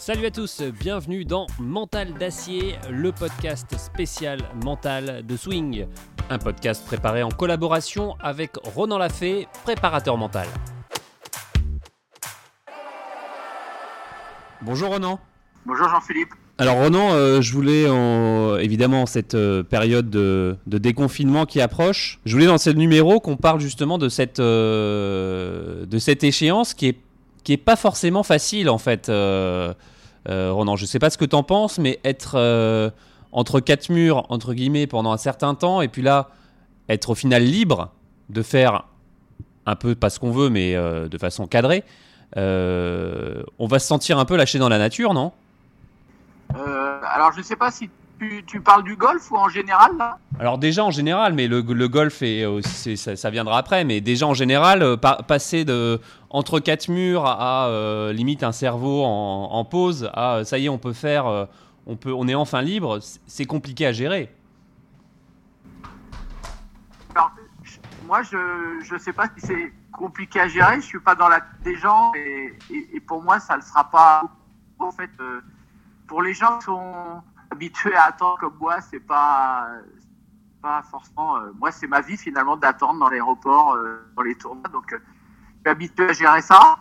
Salut à tous, bienvenue dans Mental d'acier, le podcast spécial mental de Swing. Un podcast préparé en collaboration avec Ronan Lafay, préparateur mental. Bonjour Ronan. Bonjour Jean-Philippe. Alors Ronan, euh, je voulais en, évidemment cette euh, période de, déconfinement qui approche, je voulais dans ce numéro qu'on parle justement de cette, euh, de cette échéance qui est, qui est pas forcément facile en fait. Ronan, je sais pas ce que tu en penses, mais être entre quatre murs entre guillemets pendant un certain temps et puis là être au final libre de faire un peu pas ce qu'on veut mais de façon cadrée, on va se sentir un peu lâché dans la nature, non? Euh, alors, je sais pas si tu, parles du golf ou en général là? Alors déjà en général, mais le, golf et ça, viendra après. Mais déjà en général, euh, passer de entre quatre murs à, euh, limite un cerveau en, pause, à ça y est, on peut faire, on peut, on est enfin libre. C'est compliqué à gérer. Alors, moi, je ne sais pas si c'est compliqué à gérer. Je suis pas dans la des gens et, et, pour moi, ça ne sera pas en fait pour les gens qui sont habitués à attendre comme moi, c'est pas pas forcément. Euh, moi, c'est ma vie finalement d'attendre dans l'aéroport, euh, dans les tournois. Donc, euh, je suis habitué à gérer ça.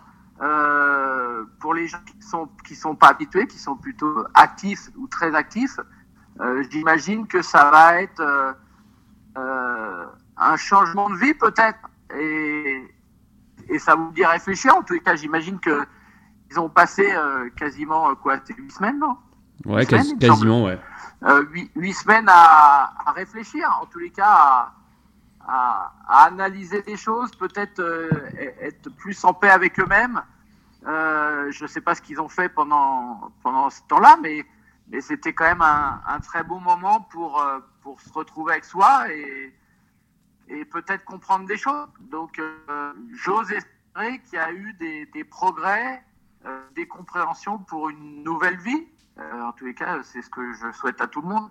pour les gens qui sont qui sont pas habitués, qui sont plutôt actifs ou très actifs, j'imagine que ça va être un changement de vie peut-être et et ça vous dit réfléchir. En les cas, j'imagine que ils ont passé quasiment quoi, huit semaines, non? Ouais, quasiment, ouais. Euh, huit, semaines à, réfléchir, en tous les cas, à, analyser des choses, peut-être être plus en paix avec eux-mêmes. je ne sais pas ce qu'ils ont fait pendant, pendant ce temps-là, mais, mais c'était quand même un, très beau moment pour, pour se retrouver avec soi et, et peut-être comprendre des choses. Donc, j'ose espérer qu'il y a eu des, progrès euh, des compréhensions pour une nouvelle vie. Euh, en tous les cas, c'est ce que je souhaite à tout le monde.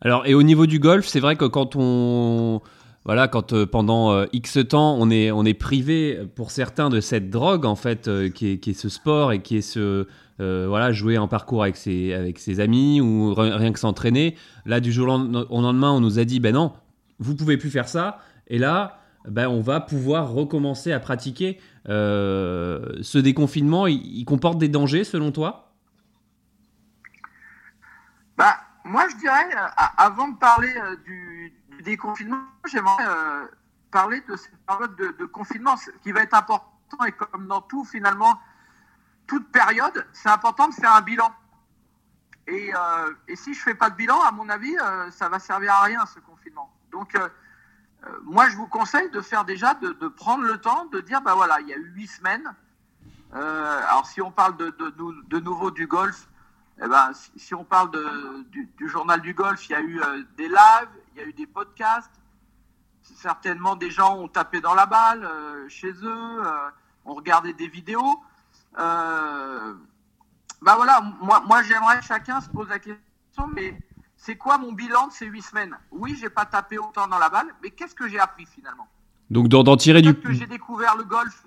Alors, et au niveau du golf, c'est vrai que quand on voilà, quand euh, pendant X temps, on est, on est privé pour certains de cette drogue, en fait, qui, est, ce sport et qui est ce. voilà, jouer en parcours avec ses, avec ses amis ou rien que s'entraîner. Là, du jour au lendemain, on nous a dit ben non, vous pouvez plus faire ça. Et là, ben, on va pouvoir recommencer à pratiquer. Euh, ce déconfinement, il, comporte des dangers selon toi? Bah, Moi, je dirais, euh, avant de parler euh, du, déconfinement, j'aimerais parler de cette période de, confinement, qui va être important, et comme dans tout, finalement, toute période, c'est important de faire un bilan. Et, si je fais pas de bilan, à mon avis, ça va servir à rien, ce confinement. Donc, euh, moi, je vous conseille de faire déjà, de, prendre le temps de dire, bah voilà, il y a huit semaines. Euh, alors, si on parle de, de, nouveau du golf, eh ben, si, on parle du, journal du golf, il y a eu euh, des lives, il y a eu des podcasts. Certainement, des gens ont tapé dans la balle chez eux, ont regardé des vidéos. bah voilà, moi, moi j'aimerais que chacun se pose la question, mais c'est quoi mon bilan de ces huit semaines? Oui, j'ai pas tapé autant dans la balle, mais qu'est-ce que j'ai appris finalement? Donc d'en tirer du. que j'ai découvert le golf?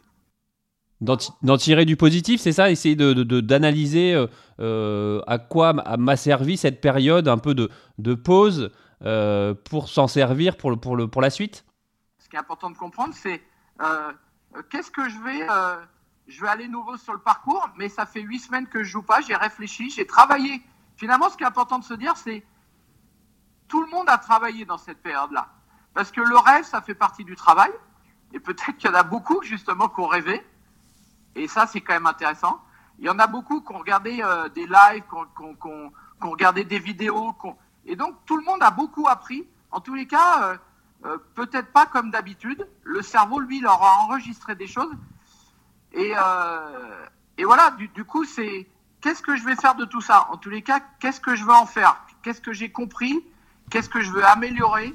D'en tirer du positif, c'est ça? Essayer d'analyser de, de, euh, à quoi m'a servi cette période un peu de, de pause euh, pour s'en servir pour, le, pour, le, pour la suite? Ce qui est important de comprendre, c'est euh, qu'est-ce que je vais. je vais aller nouveau sur le parcours, mais ça fait huit semaines que je joue pas, j'ai réfléchi, j'ai travaillé. Finalement, ce qui est important de se dire, c'est tout le monde a travaillé dans cette période-là. Parce que le rêve, ça fait partie du travail. Et peut-être qu'il y en a beaucoup, justement, qui ont rêvé. Et ça, c'est quand même intéressant. Il y en a beaucoup qui ont regardé euh, des lives, qui ont, regardé des vidéos. Et donc, tout le monde a beaucoup appris. En tous les cas, euh, euh, peut-être pas comme d'habitude. Le cerveau, lui, leur a enregistré des choses. Et, voilà, du, du coup, c'est qu'est-ce que je vais faire de tout ça? En tous les cas, qu'est-ce que je veux en faire? Qu'est-ce que j'ai compris? Qu'est-ce que je veux améliorer?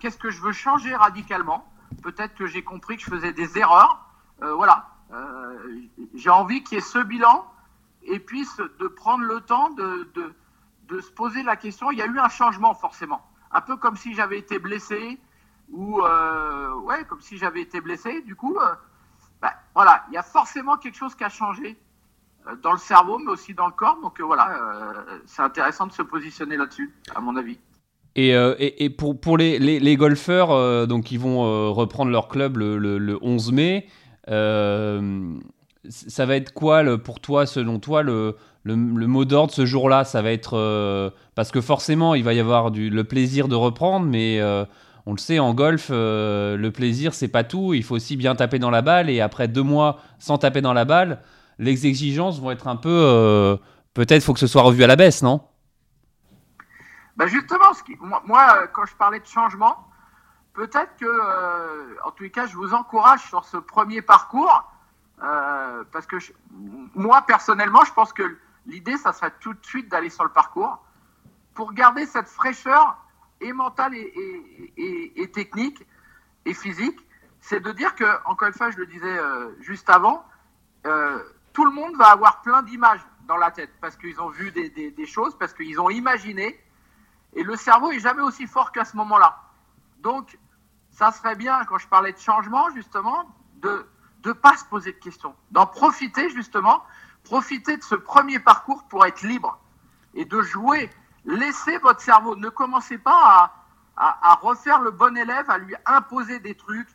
Qu'est-ce que je veux changer radicalement? Peut-être que j'ai compris que je faisais des erreurs. Voilà. Euh, j'ai envie qu'il y ait ce bilan et puis de prendre le temps de, de, se poser la question. Il y a eu un changement forcément. Un peu comme si j'avais été blessé ou ouais, comme si j'avais été blessé. Du coup, bah, voilà, il y a forcément quelque chose qui a changé dans le cerveau, mais aussi dans le corps. Donc voilà, c'est intéressant de se positionner là-dessus, à mon avis. Et, et, pour, pour les, les, golfeurs donc, qui vont reprendre leur club le, le, 11 mai, ça va être quoi pour toi, selon toi, le, mot d'ordre ce jour-là? Ça va être. parce que forcément, il va y avoir du, le plaisir de reprendre, mais on le sait, en golf, euh, le plaisir, c'est pas tout. Il faut aussi bien taper dans la balle. Et après deux mois sans taper dans la balle, les exigences vont être un peu. Euh, peut-être faut que ce soit revu à la baisse, non? Bah Justement, moi, quand je parlais de changement, peut-être que, euh, en tous les cas, je vous encourage sur ce premier parcours. parce que moi, personnellement, je pense que l'idée, ça serait tout de suite d'aller sur le parcours pour garder cette fraîcheur et mental et, technique et physique, c'est de dire que, encore une fois, je le disais euh, juste avant, euh, tout le monde va avoir plein d'images dans la tête parce qu'ils ont vu des, choses, parce qu'ils ont imaginé. Et le cerveau est jamais aussi fort qu'à ce moment-là. Donc, ça serait bien, quand je parlais de changement, justement, de ne pas se poser de questions, d'en profiter, justement, profiter de ce premier parcours pour être libre et de jouer laissez votre cerveau. Ne commencez pas à, refaire le bon élève, à lui imposer des trucs,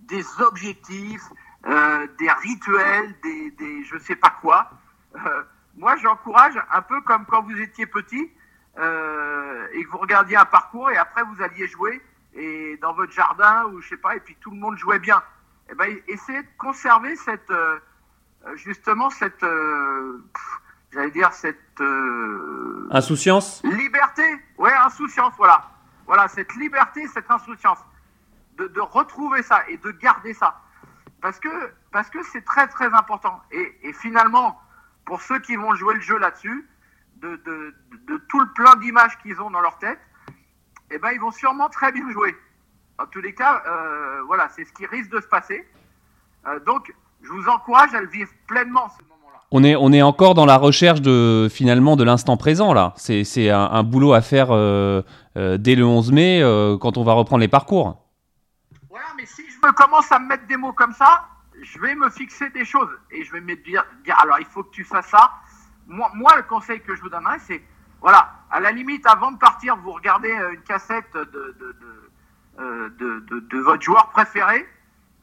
des objectifs, euh, des rituels, des, des je sais pas quoi. Euh, moi, j'encourage un peu comme quand vous étiez petit euh, et que vous regardiez un parcours et après vous alliez jouer et dans votre jardin ou je sais pas et puis tout le monde jouait bien. Eh ben, essayez de conserver cette justement cette j'allais dire cette euh, insouciance. Liberté, ouais, insouciance, voilà, voilà cette liberté, cette insouciance, de, de, retrouver ça et de garder ça, parce que parce que c'est très très important. Et, et, finalement, pour ceux qui vont jouer le jeu là-dessus, de, de, de, tout le plein d'images qu'ils ont dans leur tête, eh ben ils vont sûrement très bien jouer. En tous les cas, euh, voilà, c'est ce qui risque de se passer. Euh, donc, je vous encourage à le vivre pleinement on est, on est encore dans la recherche de finalement de l'instant présent là. C'est un, boulot à faire euh, euh, dès le 11 mai euh, quand on va reprendre les parcours. Voilà, mais si je me commence à me mettre des mots comme ça, je vais me fixer des choses et je vais me dire, alors il faut que tu fasses ça. Moi, moi le conseil que je vous donnerais, c'est voilà, à la limite, avant de partir, vous regardez une cassette de, de, de, votre joueur préféré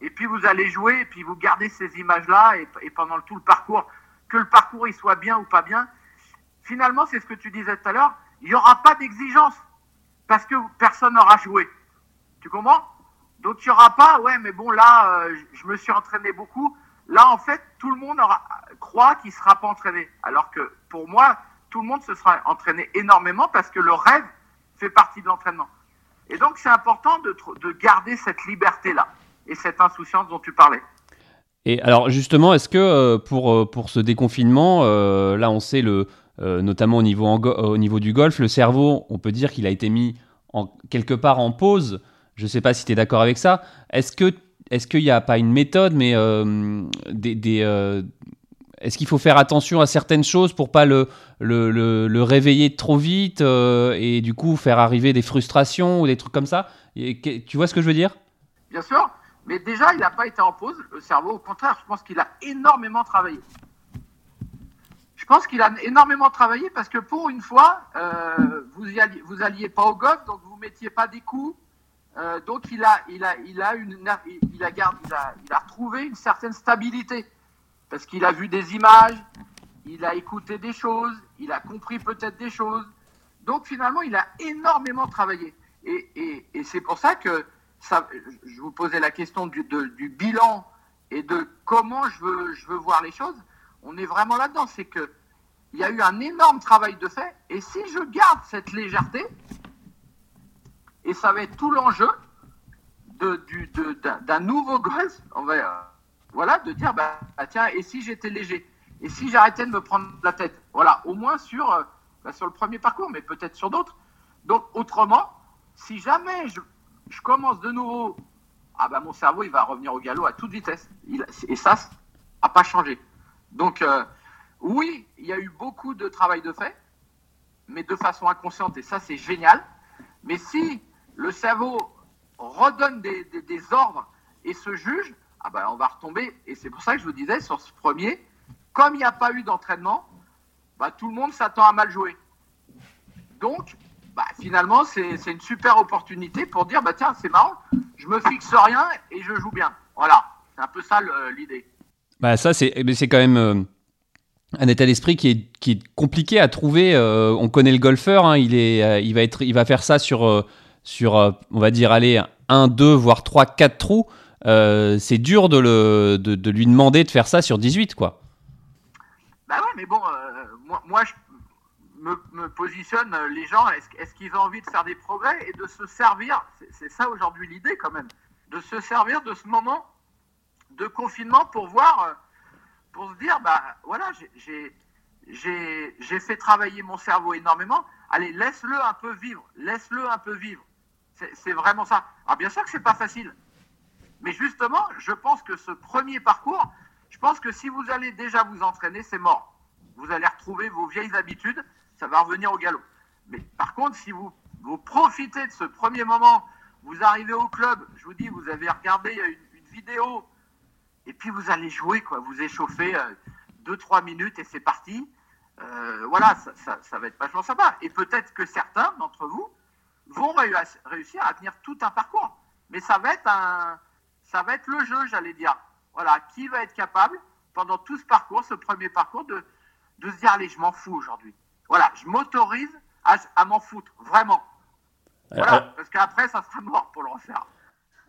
et puis vous allez jouer et puis vous gardez ces images-là et, et pendant tout le parcours que le parcours il soit bien ou pas bien, finalement, c'est ce que tu disais tout à l'heure, il n'y aura pas d'exigence parce que personne n'aura joué. Tu comprends? Donc il n'y aura pas, ouais, mais bon, là, euh, je me suis entraîné beaucoup. Là, en fait, tout le monde aura, croit qu'il ne sera pas entraîné. Alors que pour moi, tout le monde se sera entraîné énormément parce que le rêve fait partie de l'entraînement. Et donc, c'est important de, de garder cette liberté-là et cette insouciance dont tu parlais. Et alors justement, est-ce que euh, pour, euh, pour ce déconfinement, euh, là on sait le, notamment au niveau, au niveau du golf, le cerveau, on peut dire qu'il a été mis en, quelque part en pause. Je ne sais pas si tu es d'accord avec ça. Est-ce est-ce qu'il n'y a pas une méthode, mais des, des est-ce qu'il faut faire attention à certaines choses pour pas le, le, le, le réveiller trop vite et du coup faire arriver des frustrations ou des trucs comme ça? Tu vois ce que je veux dire? Bien sûr. Mais déjà, il n'a pas été en pause, le cerveau. Au contraire, je pense qu'il a énormément travaillé. Je pense qu'il a énormément travaillé parce que pour une fois, euh, vous, y pas au golf, donc vous mettiez pas des coups. Euh, donc il a, il a, il a une, il a, garde, il a, il a retrouvé une certaine stabilité parce qu'il a vu des images, il a écouté des choses, il a compris peut-être des choses. Donc finalement, il a énormément travaillé. Et, c'est pour ça que je vous posais la question du, bilan et de comment je veux, voir les choses. On est vraiment là-dedans. C'est que il y a eu un énorme travail de fait. Et si je garde cette légèreté, et ça va être tout l'enjeu d'un nouveau golf, on va, voilà, de dire, bah, bah, tiens, et si j'étais léger? Et si j'arrêtais de me prendre la tête? Voilà, au moins sur, euh, bah, le premier parcours, mais peut-être sur d'autres. Donc, autrement, si jamais je, commence de nouveau, ah ben mon cerveau il va revenir au galop à toute vitesse. et ça, n'a pas changé. Donc euh, oui, il y a eu beaucoup de travail de fait, mais de façon inconsciente, et ça c'est génial. Mais si le cerveau redonne des, ordres et se juge, ah ben on va retomber. Et c'est pour ça que je vous disais, sur ce premier, comme il n'y a pas eu d'entraînement, bah, tout le monde s'attend à mal jouer. Donc, bah, finalement, c'est une super opportunité pour dire, bah, tiens, c'est marrant, je me fixe rien et je joue bien. Voilà, c'est un peu ça l'idée. Ça, c'est quand même euh, un état d'esprit qui est, qui est compliqué à trouver. Euh, on connaît le golfeur, hein, il, est, euh, il, va être, il va faire ça sur, sur on va dire, aller 1, 2, voire 3, 4 trous. C'est dur de, le, de, lui demander de faire ça sur 18, quoi. Bah ouais, mais bon, moi, moi je, me, positionne euh, les gens, est-ce qu'ils ont envie de faire des progrès et de se servir, c'est ça aujourd'hui l'idée quand même, de se servir de ce moment de confinement pour voir, euh, pour se dire, bah voilà, j'ai fait travailler mon cerveau énormément, allez, laisse-le un peu vivre, laisse-le un peu vivre. C'est vraiment ça. Alors bien sûr que c'est pas facile, mais justement, je pense que ce premier parcours, je pense que si vous allez déjà vous entraîner, c'est mort. Vous allez retrouver vos vieilles habitudes ça va revenir au galop. Mais par contre, si vous, vous profitez de ce premier moment, vous arrivez au club, je vous dis, vous avez regardé une, vidéo, et puis vous allez jouer, quoi. Vous échauffez 2-3 euh, minutes et c'est parti. Euh, voilà, ça, ça, va être vachement sympa. Et peut-être que certains d'entre vous vont réussir à tenir tout un parcours. Mais ça va être un, ça va être le jeu, j'allais dire. Voilà, qui va être capable pendant tout ce parcours, ce premier parcours, de, de se dire allez, je m'en fous aujourd'hui. Voilà, je m'autorise à, m'en foutre, vraiment. Voilà, euh, parce qu'après, ça sera mort pour le refaire.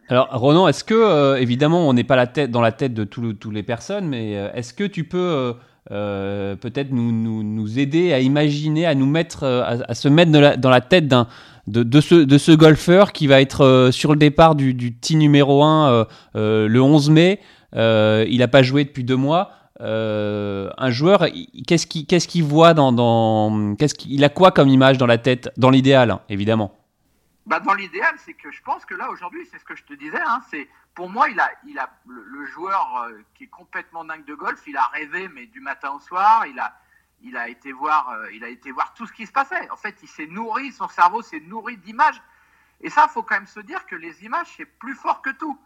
Alors, Ronan, est-ce que, euh, évidemment, on n'est pas la tête, dans la tête de toutes les personnes, mais euh, est-ce que tu peux peut-être nous, nous, aider à imaginer, à nous mettre, à, se mettre dans la, tête d'un, de, ce, de ce golfeur qui va être sur le départ du, du numéro 1 le 11 mai Il n'a pas joué depuis deux mois. Euh, un joueur, qu'est-ce qu'il voit dans, dans qu'est-ce qu'il a quoi comme image dans la tête, dans l'idéal, hein, évidemment? Bah dans l'idéal, c'est que je pense que là aujourd'hui, c'est ce que je te disais, hein, c'est pour moi, il a, il a le, joueur euh, qui est complètement dingue de golf, il a rêvé mais du matin au soir, il a, il a été voir, euh, il a été voir tout ce qui se passait. En fait, il s'est nourri, son cerveau s'est nourri d'images. Et ça, faut quand même se dire que les images c'est plus fort que tout.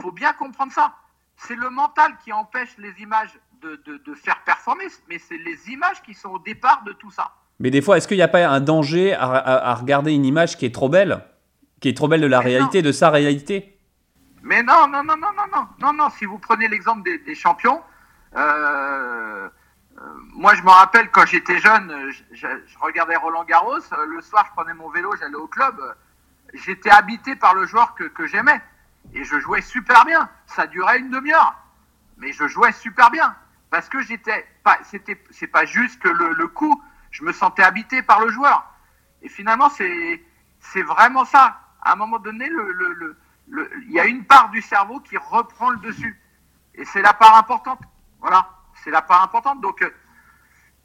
Faut bien comprendre ça c'est le mental qui empêche les images de, faire performer, mais c'est les images qui sont au départ de tout ça. Mais des fois, est-ce qu'il n'y a pas un danger à, regarder une image qui est trop belle Qui est trop belle de la réalité, de sa réalité? Mais non, non, non, non, non, non, non, non. Si vous prenez l'exemple des, champions, euh, euh, moi je me rappelle quand j'étais jeune, je, regardais Roland Garros, le soir je prenais mon vélo, j'allais au club, j'étais habité par le joueur que j'aimais. Et je jouais super bien. Ça durait une demi-heure. Mais je jouais super bien. Parce que j'étais pas, c'était, c'est pas juste que le, le, coup, je me sentais habité par le joueur. Et finalement, c'est, c'est vraiment ça. À un moment donné, le, le, le, il y a une part du cerveau qui reprend le dessus. Et c'est la part importante. Voilà. C'est la part importante. Donc, euh,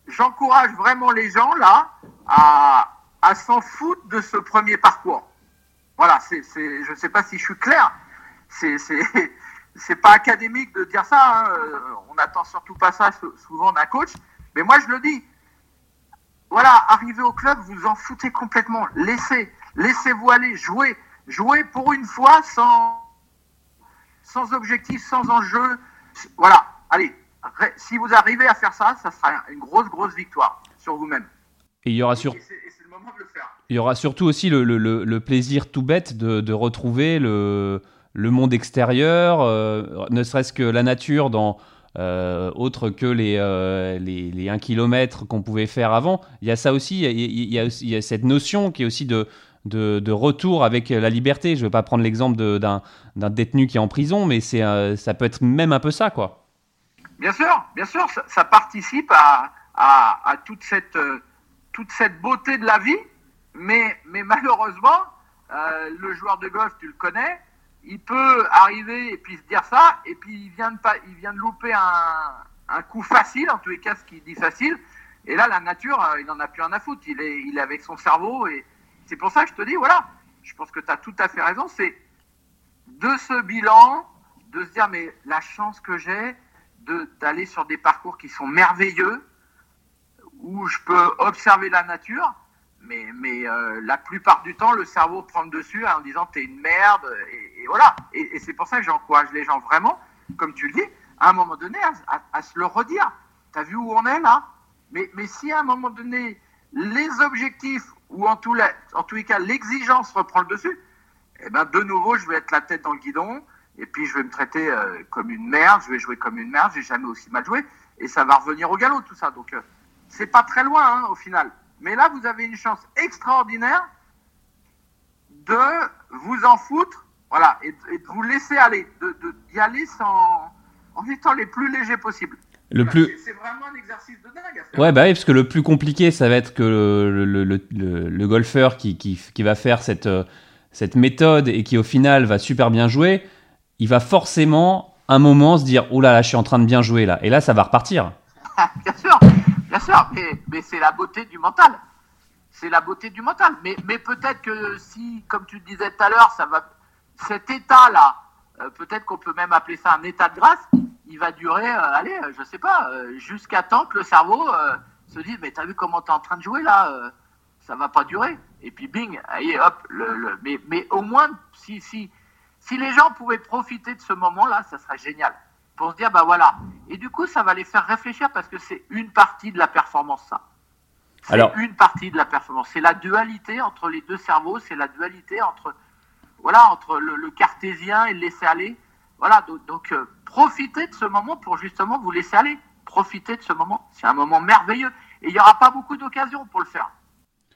j'encourage vraiment les gens là à, à s'en foutre de ce premier parcours. Voilà, c'est, c'est, je ne sais pas si je suis clair, c'est c'est pas académique de dire ça. Hein. Euh, on n'attend surtout pas ça souvent d'un coach. Mais moi, je le dis. Voilà, arrivez au club, vous en foutez complètement. Laissez, laissez-vous aller, jouer, jouer pour une fois sans, sans objectif, sans enjeu. Voilà, allez, si vous arrivez à faire ça, ça sera une grosse, grosse victoire sur vous-même. Et il y aura sur... Il y aura surtout aussi le, le, le, plaisir tout bête de, de retrouver le, le monde extérieur, euh, ne serait-ce que la nature dans euh, autre que les, euh, les, les 1 km qu'on pouvait faire avant. Il y a ça aussi, il y a, il y a, cette notion qui est aussi de, de, de, retour avec la liberté. Je ne vais pas prendre l'exemple d'un détenu qui est en prison, mais c'est ça peut être même un peu ça, quoi. Bien sûr, bien sûr, ça, participe à, à, toute, cette, beauté de la vie, mais, malheureusement, le joueur de golf, tu le connais, il peut arriver et puis se dire ça, et puis il vient de, louper un, un coup facile, en tous les cas, ce qu'il dit facile. Et là, la nature, euh, il n'en a plus rien à foutre. Il est, il est avec son cerveau. Et c'est pour ça que je te dis, voilà, je pense que tu as tout à fait raison. C'est de ce bilan, de se dire, mais la chance que j'ai d'aller sur des parcours qui sont merveilleux, où je peux observer la nature, mais, mais euh, la plupart du temps, le cerveau prend le dessus en disant t'es une merde. Et, voilà. Et, c'est pour ça que j'encourage les gens vraiment, comme tu le dis, à un moment donné, à, se le redire. T'as vu où on est là? Mais, mais si à un moment donné, les objectifs, ou en, tous les cas, l'exigence reprend le dessus, eh ben, de nouveau, je vais être la tête dans le guidon, et puis je vais me traiter euh, comme une merde, je vais jouer comme une merde, j'ai jamais aussi mal joué, et ça va revenir au galop, tout ça. Donc, euh, c'est pas très loin, hein, au final. Mais là, vous avez une chance extraordinaire de vous en foutre, voilà, et, de vous laisser aller, de, d'y aller sans, en étant les plus légers possible. Le plus... C'est vraiment un exercice de dingue. ouais, bah oui, parce que le plus compliqué, ça va être que le, le, le, le golfeur qui, qui, qui, va faire cette, euh, cette méthode et qui au final va super bien jouer, il va forcément un moment se dire, oh là là, je suis en train de bien jouer là. Et là, ça va repartir. bien sûr, bien sûr, mais, c'est la beauté du mental. C'est la beauté du mental. Mais, mais peut-être que si, comme tu le disais tout à l'heure, ça va, cet état-là, euh, peut-être qu'on peut même appeler ça un état de grâce, il va durer, euh, allez, euh, je sais pas, jusqu'à temps que le cerveau se dise, mais t'as vu comment t'es en train de jouer là Ça va pas durer. Et puis bing, allez, hop, le, mais, mais au moins, si, si, si les gens pouvaient profiter de ce moment-là, ça serait génial. Pour se dire, bah voilà. Et du coup, ça va les faire réfléchir parce que c'est une partie de la performance, ça. C'est Alors... une partie de la performance. C'est la dualité entre les deux cerveaux, c'est la dualité entre voilà, entre le, cartésien et le laisser aller. Voilà, donc, euh, profitez de ce moment pour justement vous laisser aller. Profitez de ce moment. C'est un moment merveilleux. Et il n'y aura pas beaucoup d'occasions pour le faire.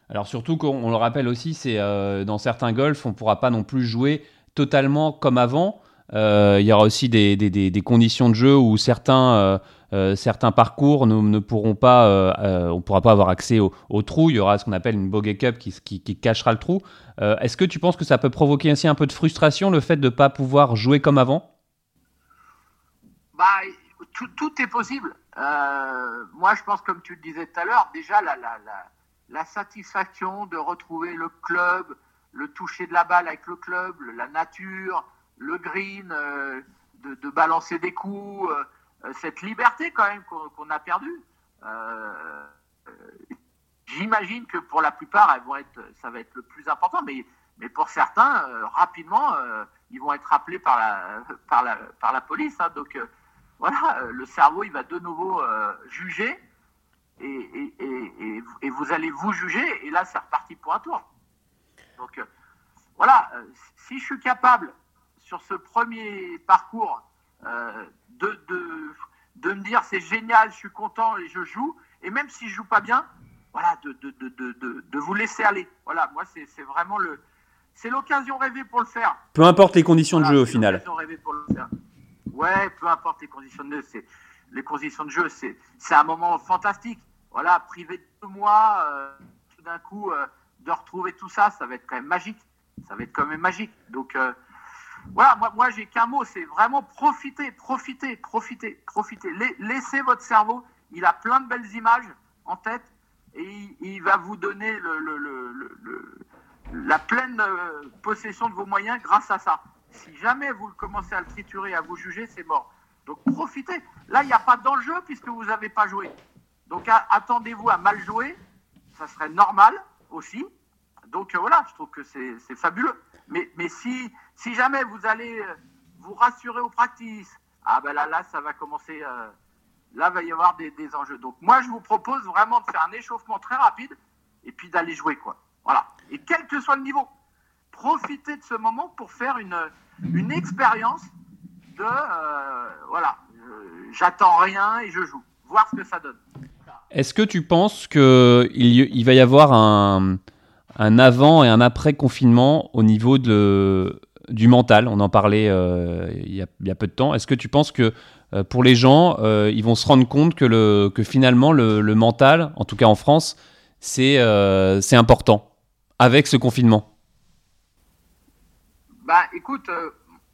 Alors surtout qu'on le rappelle aussi, c'est euh, dans certains golfs, on ne pourra pas non plus jouer totalement comme avant. Euh, il y aura aussi des, des, conditions de jeu où certains euh, certains parcours ne, ne pourront pas, euh, euh, pourra pas avoir accès au, trou. Il y aura ce qu'on appelle une bogey cup qui, qui, cachera le trou. Est-ce que tu penses que ça peut provoquer ainsi un peu de frustration le fait de ne pas pouvoir jouer comme avant? Bah, tout, est possible. moi, je pense, comme tu le disais tout à l'heure, déjà la, la, la, satisfaction de retrouver le club, le toucher de la balle avec le club, la nature, le green, de, de, balancer des coups. Euh, cette liberté quand même qu'on a perdue. Euh, j'imagine que pour la plupart, ça va être le plus important, mais, pour certains, euh, rapidement, ils vont être appelés par la, police. Hein. donc voilà, le cerveau, il va de nouveau juger et, vous allez vous juger, et là, c'est reparti pour un tour. Donc voilà, si je suis capable, sur ce premier parcours, de, de, de me dire c'est génial, je suis content et je joue. Et même si je joue pas bien, voilà, de, de, de, de vous laisser aller. Voilà, moi, c'est vraiment le. C'est l'occasion rêvée pour le faire. Peu importe les conditions de jeu au final. Rêvée pour le faire. Ouais, peu importe les conditions de jeu. Les conditions de jeu, c'est un moment fantastique. Voilà, privé de deux mois, euh, tout d'un coup, euh, de retrouver tout ça, ça va être quand même magique. Ça va être quand même magique. Donc, euh, voilà, moi, moi j'ai qu'un mot, c'est vraiment profiter, profiter, profiter, profiter. Laissez votre cerveau, il a plein de belles images en tête et il, va vous donner la pleine euh, possession de vos moyens grâce à ça. Si jamais vous commencez à le triturer, à vous juger, c'est mort. Donc profitez. Là, il n'y a pas d'enjeu puisque vous n'avez pas joué. Donc attendez-vous à mal jouer, ça serait normal Donc euh, voilà, je trouve que c'est fabuleux. Mais, si, jamais vous allez euh, vous rassurer aux practices, ah ben là, ça va commencer. Euh, là, va y avoir des, enjeux. Donc, moi, je vous propose vraiment de faire un échauffement très rapide et puis d'aller jouer, quoi. Voilà. Et quel que soit le niveau, profitez de ce moment pour faire une, une expérience de euh, voilà, j'attends rien et je joue. Voir ce que ça donne. Est-ce que tu penses qu'il il va y avoir un un avant et un après confinement au niveau de, du mental? On en parlait euh, il, y a, peu de temps. Est-ce que tu penses que euh, pour les gens, euh, ils vont se rendre compte que, le, que finalement le, mental, en tout cas en France, c'est c'est important avec ce confinement? Bah écoute,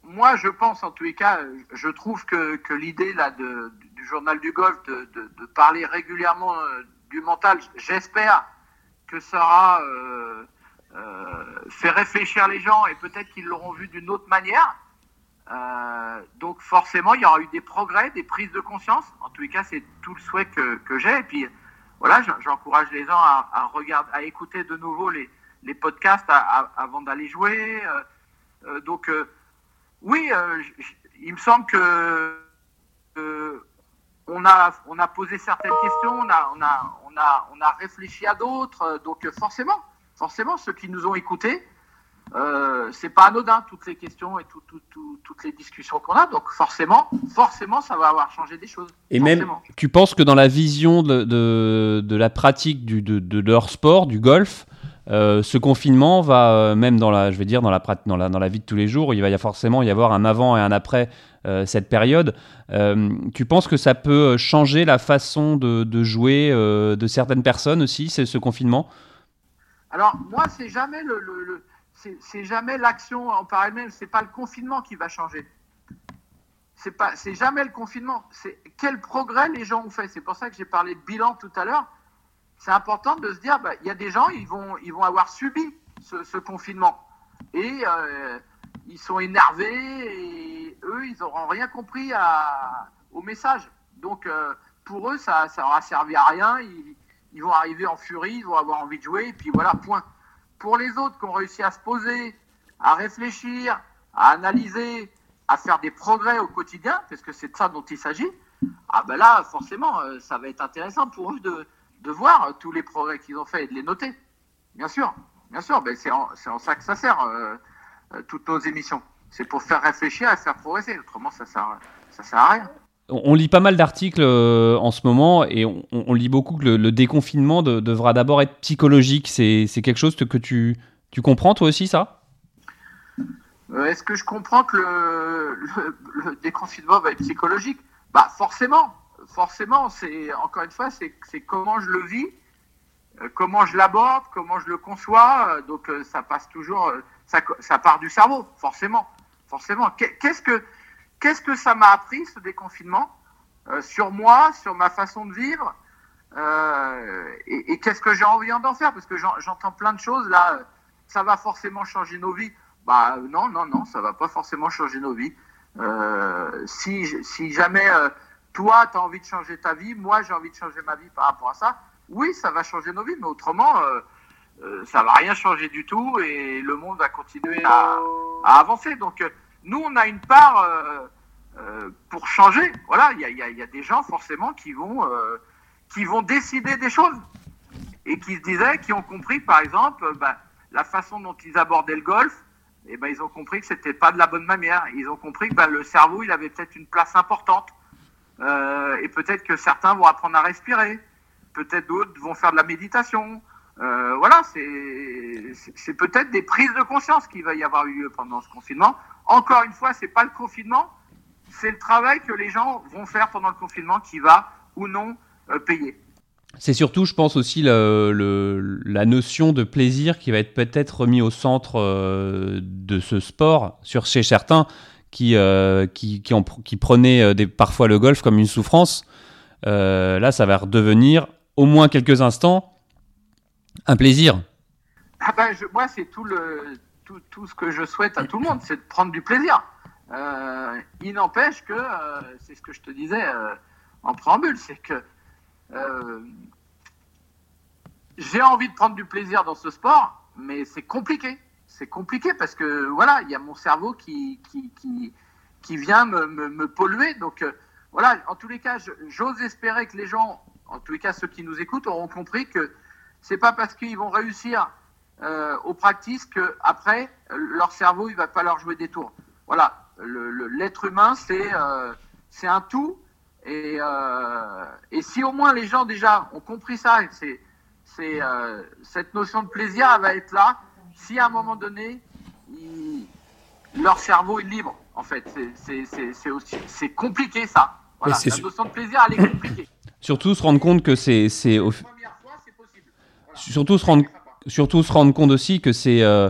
moi je pense en tous les cas, je trouve que, que l'idée là de, journal du golf de, parler régulièrement du mental, j'espère que ça aura euh, euh, fait réfléchir les gens et peut-être qu'ils l'auront vu d'une autre manière. Euh, donc forcément, il y aura eu des progrès, des prises de conscience. En tous les cas, c'est tout le souhait que, j'ai. Et puis voilà, j'encourage les gens à, à, regarder, à écouter de nouveau les, les podcasts avant d'aller jouer. donc oui, il me semble que on a, on a posé certaines questions, on a, on a, on a, on a réfléchi à d'autres. Donc forcément, forcément, ceux qui nous ont écoutés, euh, c'est pas anodin toutes les questions et toutes les discussions qu'on a. Donc forcément, forcément, ça va avoir changé des choses. Et même, tu penses que dans la vision de, de, la pratique du, de, de, leur sport, du golf, euh, ce confinement va euh, même dans la, je vais dire dans la, dans la dans la vie de tous les jours, il va y forcément y avoir un avant et un après cette période. tu penses que ça peut changer la façon de, jouer de certaines personnes aussi, ce confinement? Alors moi, c'est jamais le c'est jamais l'action en parallèle, c'est pas le confinement qui va changer. C'est pas, c'est jamais le confinement. C'est quel progrès les gens ont fait. C'est pour ça que j'ai parlé de bilan tout à l'heure. C'est important de se dire, bah, il y a des gens, ils vont, ils vont avoir subi ce, confinement et euh, ils sont énervés et eux, ils n'auront rien compris au message. Donc euh, pour eux, ça, ça aura servi à rien. Ils, ils vont arriver en furie, ils vont avoir envie de jouer et puis voilà, point. Pour les autres qui ont réussi à se poser, à réfléchir, à analyser, à faire des progrès au quotidien, parce que c'est de ça dont il s'agit, ah ben là, forcément, euh, ça va être intéressant pour eux de, de voir tous les progrès qu'ils ont faits et de les noter. Bien sûr, bien sûr, ben c'est en, en, ça que ça sert, euh, euh, toutes nos émissions. C'est pour faire réfléchir et faire progresser. Autrement, ça sert, ça sert à rien on lit pas mal d'articles euh, en ce moment et on, lit beaucoup que le, déconfinement devra d'abord être psychologique. C'est quelque chose que tu, tu comprends toi aussi, ça? Est-ce que je comprends que le, déconfinement va être psychologique? Bah forcément, forcément. C'est encore une fois, c'est comment je le vis, euh, comment je l'aborde, comment je le conçois. Donc ça passe toujours, ça, part du cerveau, forcément, forcément. Qu'est-ce que ça m'a appris, ce déconfinement, euh, sur moi, sur ma façon de vivre euh, Et, qu'est-ce que j'ai envie d'en faire? Parce que j'entends plein de choses, là, ça va forcément changer nos vies. Bah non, non, non, ça va pas forcément changer nos vies. Euh, si, si jamais toi, tu as envie de changer ta vie, moi, j'ai envie de changer ma vie par rapport à ça, oui, ça va changer nos vies, mais autrement, ça va rien changer du tout et le monde va continuer à, avancer. Donc, nous, on a une part euh, euh, pour changer. Voilà, il y a, des gens forcément qui vont, euh, qui vont décider des choses et qui se disaient, qui ont compris, par exemple, bah, la façon dont ils abordaient le golf. Eh ben, ils ont compris que c'était pas de la bonne manière. Ils ont compris que bah, le cerveau, il avait peut-être une place importante. Et peut-être que certains vont apprendre à respirer. Peut-être d'autres vont faire de la méditation. voilà, c'est peut-être des prises de conscience qui va y avoir eu pendant ce confinement. Encore une fois, c'est pas le confinement, c'est le travail que les gens vont faire pendant le confinement qui va ou non euh, payer. C'est surtout, je pense aussi, la notion de plaisir qui va être peut-être remis au centre euh, de ce sport sur chez certains qui, euh, qui, qui, qui, prenaient des, parfois le golf comme une souffrance. là, ça va redevenir, au moins quelques instants, un plaisir. Ah ben, moi, c'est tout le, tout, ce que je souhaite à tout le monde, c'est de prendre du plaisir. Euh, il n'empêche que, euh, c'est ce que je te disais euh, en préambule, c'est que j'ai envie de prendre du plaisir dans ce sport, mais c'est compliqué. C'est compliqué parce que voilà, il y a mon cerveau qui, vient me, me, polluer. Donc voilà, en tous les cas, j'ose espérer que les gens, en tous les cas ceux qui nous écoutent, auront compris que c'est pas parce qu'ils vont réussir euh, aux pratiques qu'après, leur cerveau, il va pas leur jouer des tours. Voilà, l'être humain, c'est euh, un tout. Et, euh, si au moins les gens déjà ont compris ça, c'est cette notion de plaisir, va être là. Si à un moment donné, leur cerveau est libre, en fait, c'est compliqué ça. Voilà, la notion de plaisir, elle est compliquée. Surtout se rendre compte que c'est c'est au... Surtout se rendre surtout se rendre compte aussi que c'est euh,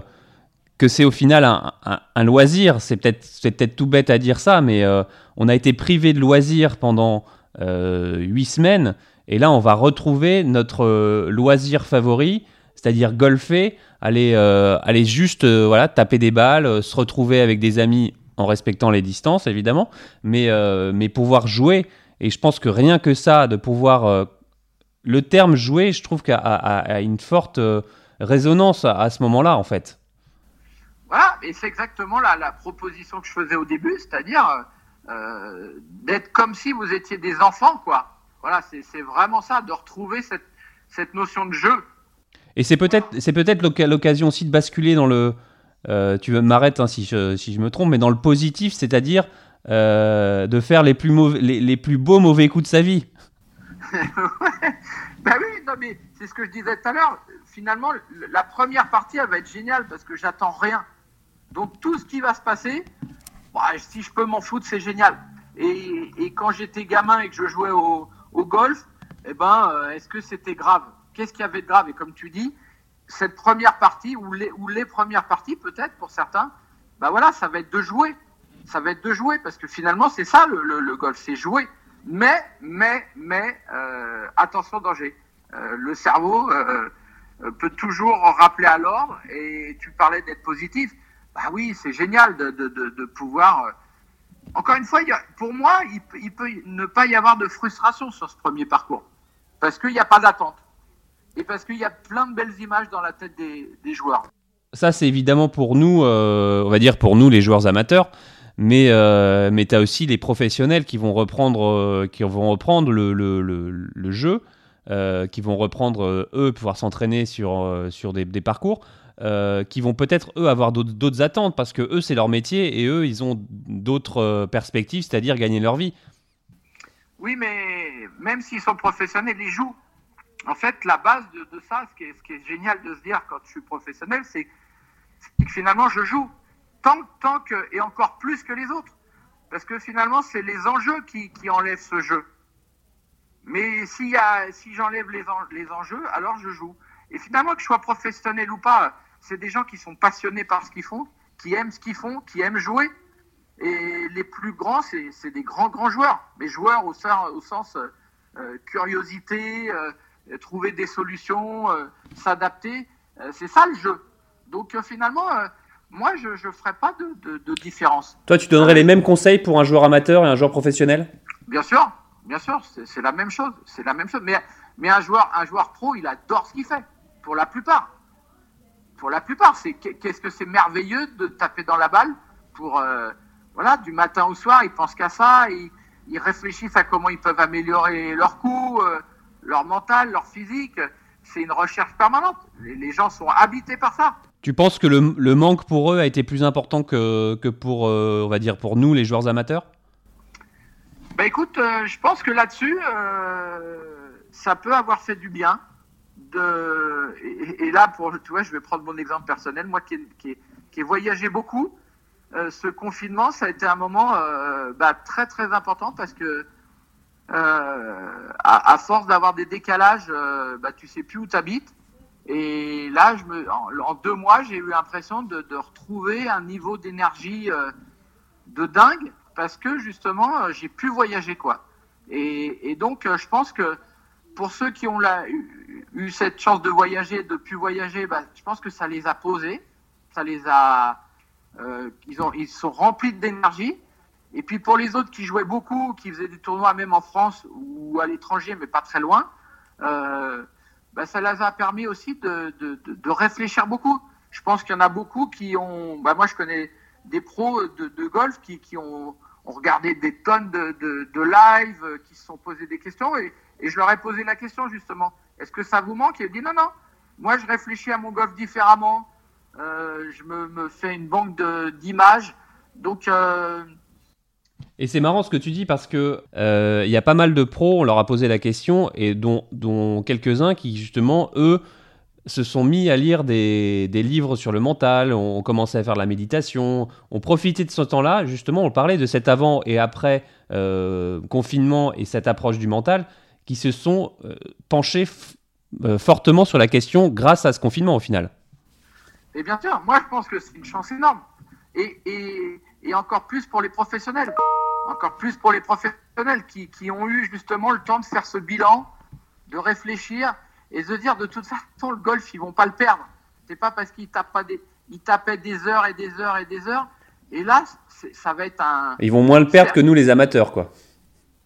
que c'est au final un, loisir. C'est peut-être c'est peut-être tout bête à dire ça, mais euh, on a été privé de loisir pendant euh, huit semaines, et là on va retrouver notre loisir favori, c'est-à-dire golfer, aller aller juste voilà taper des balles, se retrouver avec des amis en respectant les distances évidemment, mais mais pouvoir jouer. Et je pense que rien que ça, de pouvoir le terme jouer, je trouve a une forte résonance à, ce moment-là, en fait. Voilà, et c'est exactement la, la, proposition que je faisais au début, c'est-à-dire, d'être comme si vous étiez des enfants, quoi. Voilà, c'est vraiment ça, de retrouver cette, cette notion de jeu. Et c'est peut-être c'est peut-être l'occasion aussi de basculer dans le. tu m'arrêtes hein, si, je, si je me trompe, mais dans le positif, c'est-à-dire de faire les plus, mauvais, les, les, plus beaux mauvais coups de sa vie. bah oui, non, mais c'est ce que je disais tout à l'heure. Finalement, la première partie, elle va être géniale parce que j'attends rien. Donc tout ce qui va se passer, bah, si je peux m'en foutre, c'est génial. Et, et quand j'étais gamin et que je jouais au, au golf, eh ben, euh, est-ce que c'était grave? Qu'est-ce qu'il y avait de grave Et comme tu dis, cette première partie, ou les, ou les premières parties peut-être pour certains, bah voilà, ça va être de jouer. Ça va être de jouer parce que finalement, c'est ça le, le golf, c'est jouer. Mais, mais, mais, euh, attention danger. Euh, le cerveau euh, peut toujours rappeler à l'ordre. Et tu parlais d'être positif. Bah oui, c'est génial de, de, de, de pouvoir. Encore une fois, pour moi, il, peut ne pas y avoir de frustration sur ce premier parcours. Parce qu'il n'y a pas d'attente. Et parce qu'il y a plein de belles images dans la tête des, des joueurs. Ça, c'est évidemment pour nous, on va dire pour nous, les joueurs amateurs mais, euh, mais tu as aussi les professionnels qui vont reprendre, euh, qui vont reprendre le, le, le, jeu, euh, qui vont reprendre, eux, pouvoir s'entraîner sur, sur des, des parcours. qui vont peut-être eux avoir d'autres attentes parce que eux c'est leur métier et eux ils ont d'autres perspectives, c'est-à-dire gagner leur vie. Oui, mais même s'ils sont professionnels, ils jouent. En fait, la base de, ça, ce qui, est, génial de se dire quand je suis professionnel, c'est que finalement je joue tant, tant que, et encore plus que les autres. Parce que finalement, c'est les enjeux qui, enlèvent ce jeu. Mais y a, si j'enlève les, les enjeux, alors je joue. Et finalement, que je sois professionnel ou pas, c'est des gens qui sont passionnés par ce qu'ils font, qui aiment ce qu'ils font, qui aiment jouer. Et les plus grands, c'est des grands, grands joueurs. Mais joueurs au, sens, au sens euh, curiosité, euh, trouver des solutions, euh, s'adapter. c'est ça le jeu. Donc finalement, moi, je ne ferais pas de, de, différence. Toi, tu donnerais les mêmes conseils pour un joueur amateur et un joueur professionnel? Bien sûr, bien sûr, c'est la même chose. C'est la même chose. Mais, mais un, joueur, un joueur pro, il adore ce qu'il fait, pour la plupart. Pour la plupart, c'est qu'est-ce que c'est merveilleux de taper dans la balle pour euh, voilà du matin au soir, ils pensent qu'à ça, ils, ils, réfléchissent à comment ils peuvent améliorer leur coup, euh, leur mental, leur physique. C'est une recherche permanente. Les, les gens sont habités par ça. Tu penses que le, le, manque pour eux a été plus important que, que pour, euh, on va dire, pour nous, les joueurs amateurs? Bah écoute, euh, je pense que là-dessus, euh, ça peut avoir fait du bien. De... Et, et, là, pour, tu vois, je vais prendre mon exemple personnel, moi qui ai, qui qui ai voyagé beaucoup, euh, ce confinement, ça a été un moment bah, très très important parce que à, à, force d'avoir des décalages, bah, tu sais plus où tu habites. Et là, je me, en, deux mois, j'ai eu l'impression de, retrouver un niveau d'énergie euh, de dingue parce que justement, euh, j'ai pu voyager quoi. Et, donc, euh, je pense que pour ceux qui ont eu, cette chance de voyager, de pu voyager, bah, je pense que ça les a posés, ça les a, euh, ils ont, ils sont remplis d'énergie. Et puis pour les autres qui jouaient beaucoup, qui faisaient des tournois même en France ou à l'étranger, mais pas très loin. Euh, bah, ça les a permis aussi de, réfléchir beaucoup. Je pense qu'il y en a beaucoup qui ont. Bah, moi, je connais des pros de, golf qui, ont, regardé des tonnes de, de, live, qui se sont posés des questions et, je leur ai posé la question justement est-ce que ça vous manque? Et ils dit non, non. Moi, je réfléchis à mon golf différemment. Euh, je me, fais une banque d'images. Donc, euh, et c'est marrant ce que tu dis parce que il euh, y a pas mal de pros, on leur a posé la question, et dont, dont quelques-uns qui justement, eux, se sont mis à lire des, des, livres sur le mental, ont commencé à faire la méditation, ont profité de ce temps-là, justement, on parlait de cet avant et après euh, confinement et cette approche du mental, qui se sont euh, penchés fortement sur la question grâce à ce confinement au final. Et bien sûr, moi je pense que c'est une chance énorme. Et, et encore plus pour les professionnels. Encore plus pour les professionnels qui, qui, ont eu justement le temps de faire ce bilan, de réfléchir et de dire de toute façon le golf ils vont pas le perdre. C'est pas parce qu'ils tapent pas des, ils tapaient des heures et des heures et des heures. Et là, ça va être un. Ils vont moins le perdre que nous les amateurs, quoi.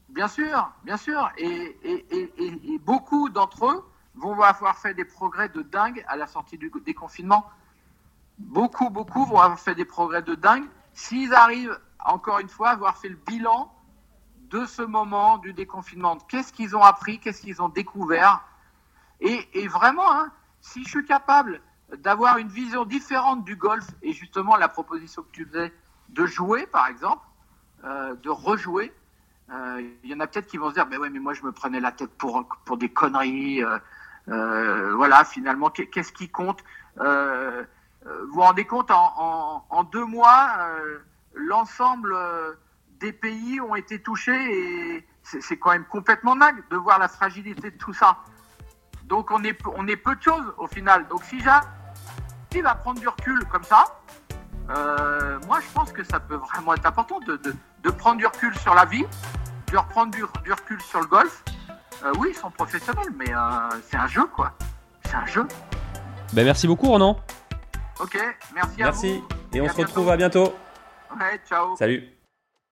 Bien sûr, bien sûr. Et, et, et, et beaucoup d'entre eux vont avoir fait des progrès de dingue à la sortie du déconfinement. Beaucoup, beaucoup vont avoir fait des progrès de dingue s'ils arrivent encore une fois, avoir fait le bilan de ce moment du déconfinement. Qu'est-ce qu'ils ont appris, qu'est-ce qu'ils ont découvert. Et, vraiment, hein, si je suis capable d'avoir une vision différente du golf, et justement la proposition que tu faisais, de jouer par exemple, euh, de rejouer, euh, il y en a peut-être qui vont se dire, mais ouais, mais moi je me prenais la tête pour, pour des conneries. Euh, voilà, finalement, qu'est-ce qui compte Vous vous rendez compte, en, deux mois, l'ensemble des pays ont été touchés et c'est quand même complètement dingue de voir la fragilité de tout ça. Donc on est, on est peu de choses au final. Donc si j'arrive à prendre du recul comme ça, euh, moi je pense que ça peut vraiment être important de, prendre du recul sur la vie, de reprendre du, recul sur le golf. Euh, oui, ils sont professionnels, mais euh, c'est un jeu quoi. C'est un jeu. Ben, merci beaucoup Ronan. Ok, merci, à vous. Merci, et, on se retrouve à bientôt. Ouais, ciao. Salut.